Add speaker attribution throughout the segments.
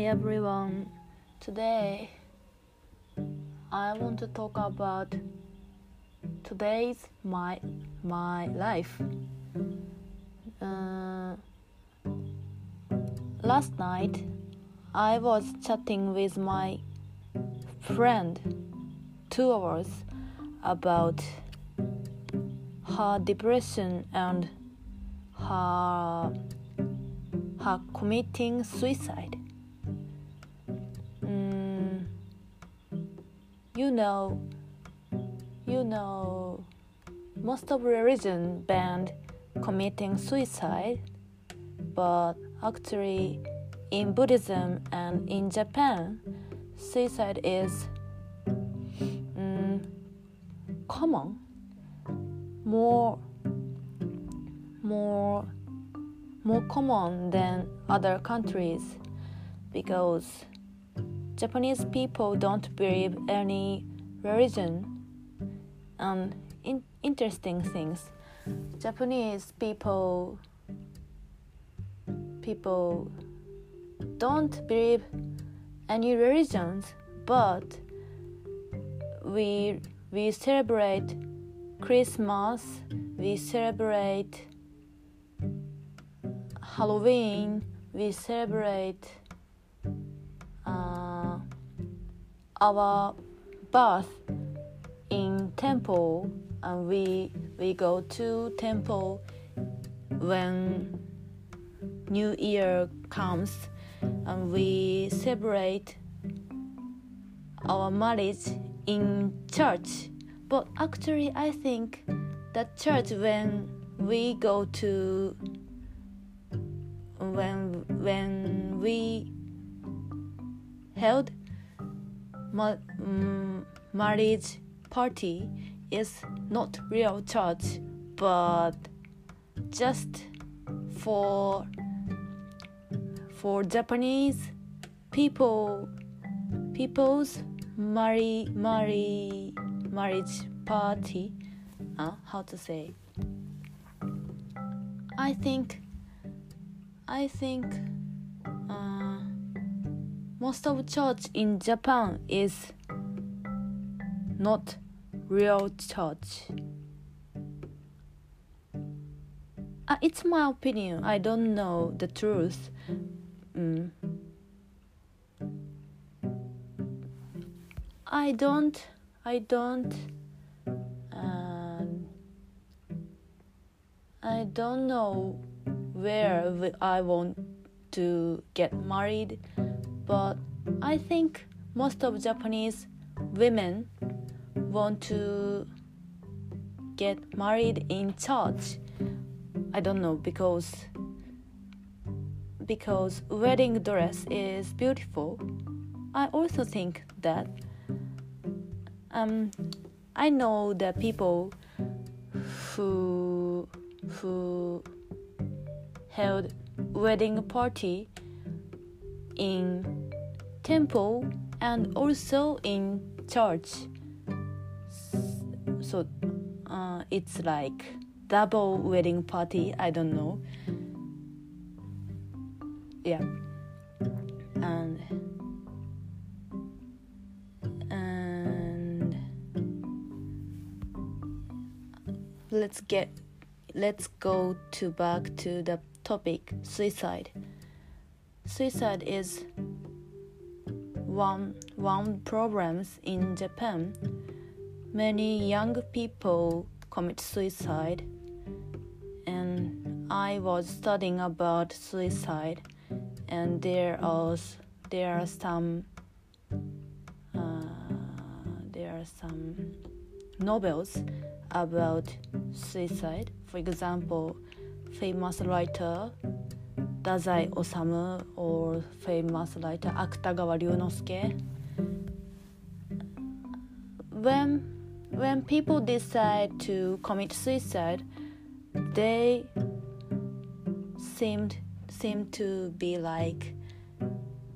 Speaker 1: Hi everyone. Today I want to talk about today's my my life. Uh, last night I was chatting with my friend two hours about her depression and her her committing suicide. You know, you know, most of religion banned committing suicide, but actually, in Buddhism and in Japan, suicide is mm, common, more, more more common than other countries because Japanese people don't believe any religion and in interesting things. Japanese people people don't believe any religions but we we celebrate Christmas we celebrate Halloween, we celebrate our birth in temple, and we we go to temple when New Year comes, and we celebrate our marriage in church. But actually, I think that church when we go to when when we held ma- um, marriage party is not real church but just for for Japanese people people's marry marry marriage party uh, how to say? I think I think most of church in Japan is not real church. Uh, it's my opinion. I don't know the truth. Mm. I don't. I don't. Um, I don't know where I want to get married, but I think most of Japanese women want to get married in church. I don't know because because wedding dress is beautiful. I also think that um I know that people who who held wedding party in temple and also in church. So uh, it's like double wedding party i don't know. Yeah. And and let's get let's go to back to the topic suicide. Suicide is one one problems in Japan. Many young people commit suicide, and I was studying about suicide, and there are there are some uh, there are some novels about suicide. For example, famous writer Dazai Osamu or famous writer Akutagawa Ryunosuke. When when people decide to commit suicide, they seemed seem to be like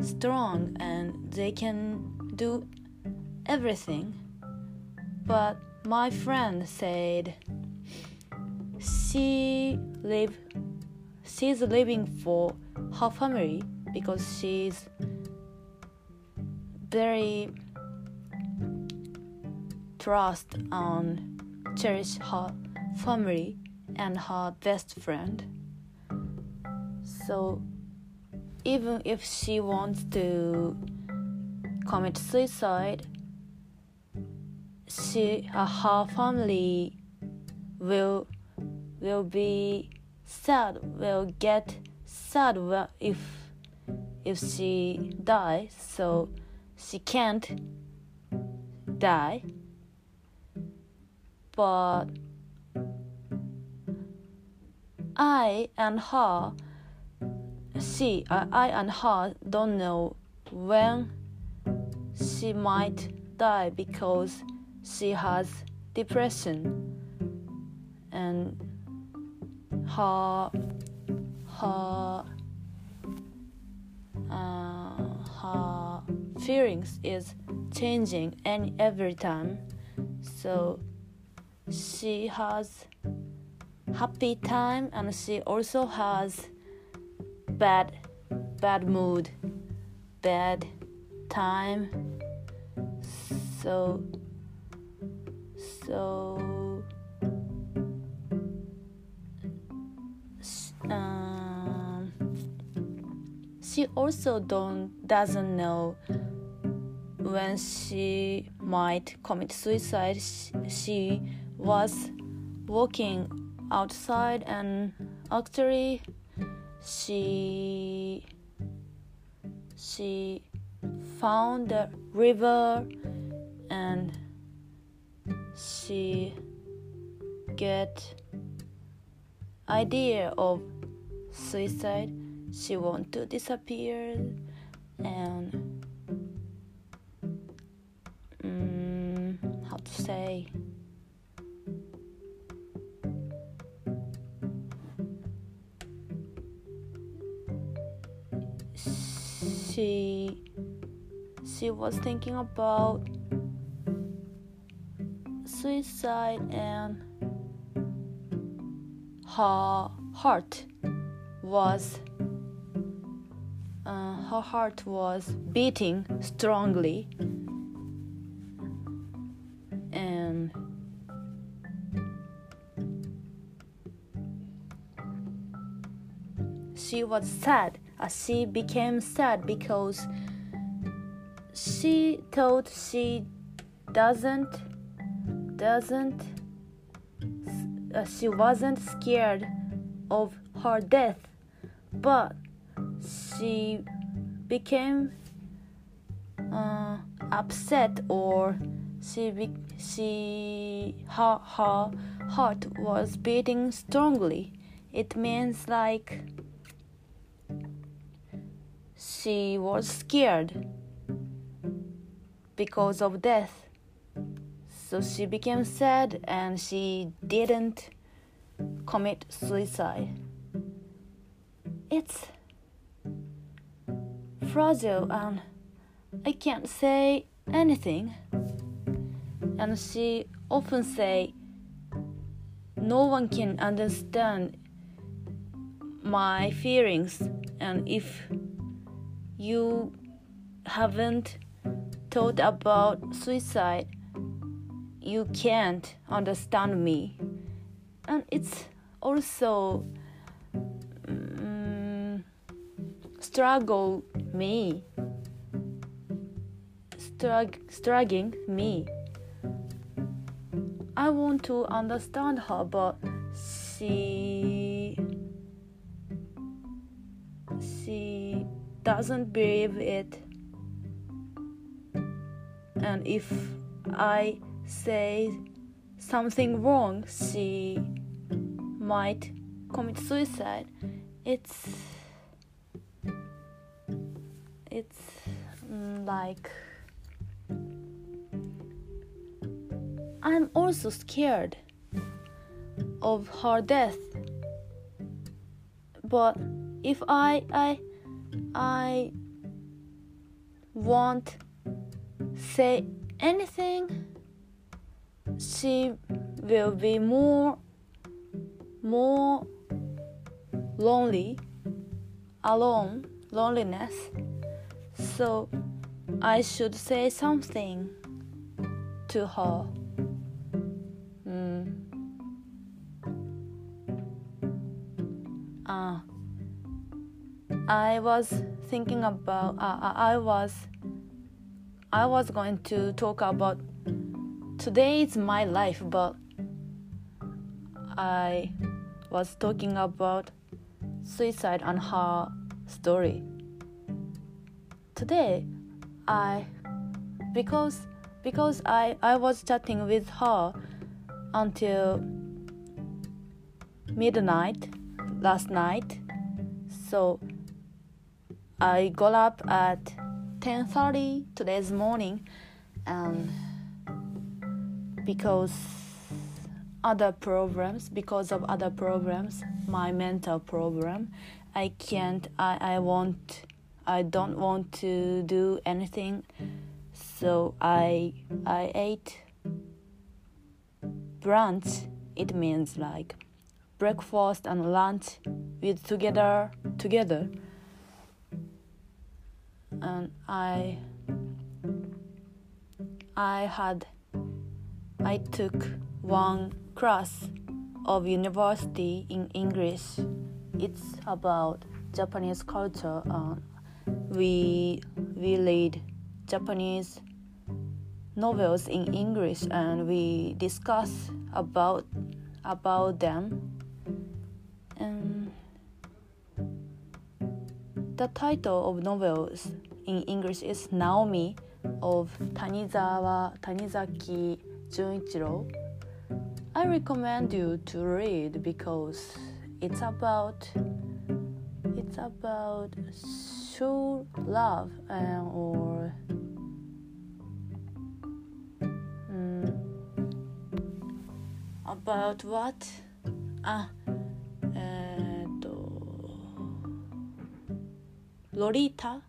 Speaker 1: strong and they can do everything. But my friend said she live she's living for her family because she's very trust and cherish her family and her best friend. So even if she wants to commit suicide, she uh, her family will will be sad will get sad if if she dies so she can't die. But I and her she I, I and her don't know when she might die because she has depression. And her her uh, her feelings is changing and every time. So she has happy time and she also has bad bad mood bad time. So so um, she also don't doesn't know when she might commit suicide. She was walking outside and actually she she found the river and she get idea of suicide she want to disappear and um, how to say? She she was thinking about suicide and her heart was uh, her heart was beating strongly. And she was sad. Uh, she became sad because she thought she doesn't doesn't uh, she wasn't scared of her death but she became uh, upset or she be- she her, her heart was beating strongly it means like she was scared because of death. So she became sad and she didn't commit suicide. It's fragile and I can't say anything. And she often say no one can understand my feelings and if you haven't thought about suicide, you can't understand me. And it's also um, struggle me, strug- struggling me. I want to understand her, but she she doesn't believe it. And if I say something wrong, she might commit suicide. It's it's mm, like I'm also scared of her death. But if I I I won't say anything, she will be more more lonely, alone, loneliness. So I should say something to her. Mm. Uh, I was thinking about. Uh, I was. I was going to talk about today is my life, but I was talking about suicide and her story. Today, I because because I I was chatting with her until midnight last night. So I got up at 10:30 today's morning and because other problems because of other problems my mental problem i can't i i want i don't want to do anything. So i i ate brunch it means like breakfast and lunch with together together. And i i had I took one class of university in English. It's about Japanese culture. Uh, we we read Japanese novels in English and we discuss about about them. And the title of novels in English is Naomi of Tanizawa Tanizaki Junichiro. I recommend you to read because it's about it's about true love uh, or um, about what? Ah, uh, Lolita,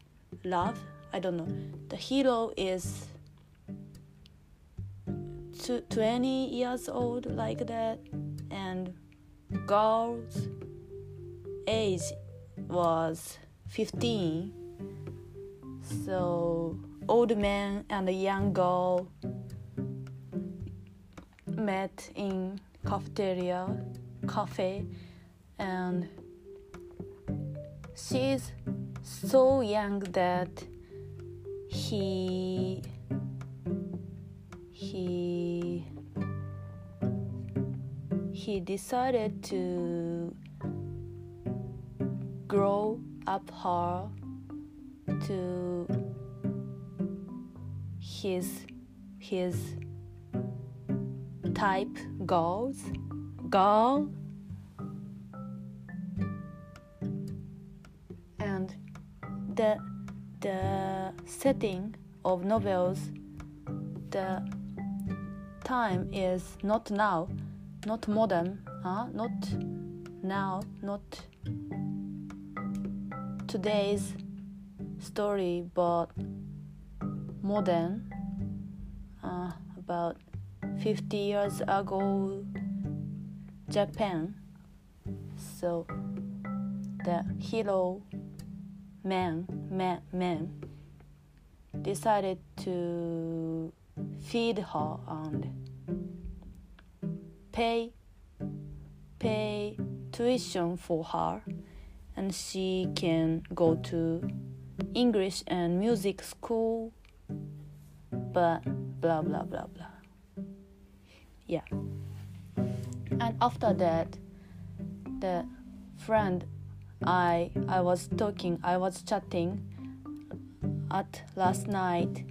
Speaker 1: love. I don't know. The hero is 20 years old like that and girl's age was 15 so old man and a young girl met in cafeteria cafe and she's so young that he he he decided to grow up her to his his type goals girl and the the setting of novels the time is not now, not modern, huh? not now, not today's story, but modern, uh, about 50 years ago, Japan. So the hero man, man, man decided to feed her and pay pay tuition for her and she can go to English and music school but blah blah blah blah. Yeah. And after that the friend I I was talking I was chatting at last night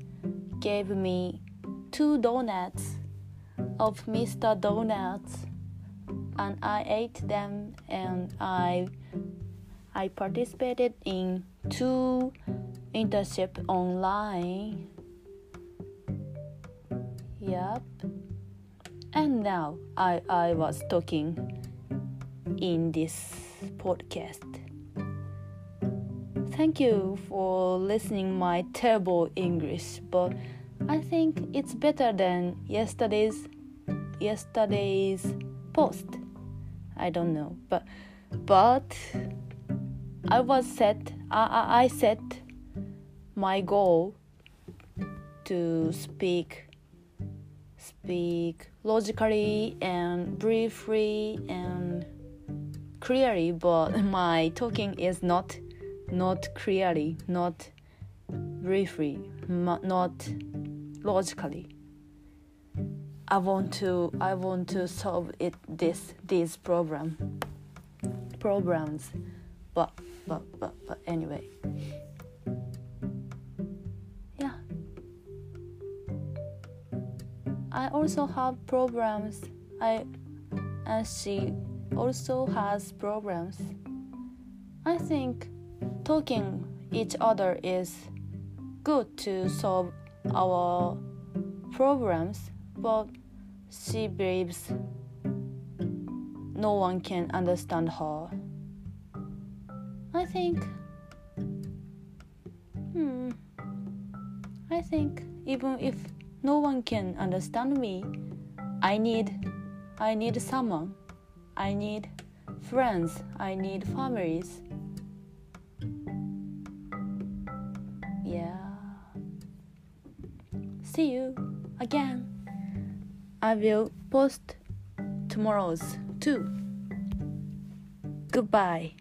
Speaker 1: gave me two donuts of Mr. Donuts and I ate them and I I participated in two internship online. Yep. And now I, I was talking in this podcast. Thank you for listening my terrible English, but I think it's better than yesterday's yesterday's post. I don't know, but but I was set. I I set my goal to speak speak logically and briefly and clearly but my talking is not not clearly not briefly not logically i want to i want to solve it this this problem. Programs but but but but anyway. Yeah. I also have programs i and she also has problems. I think talking each other is good to solve our problems but she believes no one can understand her I think. Hmm. I think even if no one can understand me, I need I need someone. I need friends. I need families. Yeah. See you again. I will post tomorrow's too. Goodbye.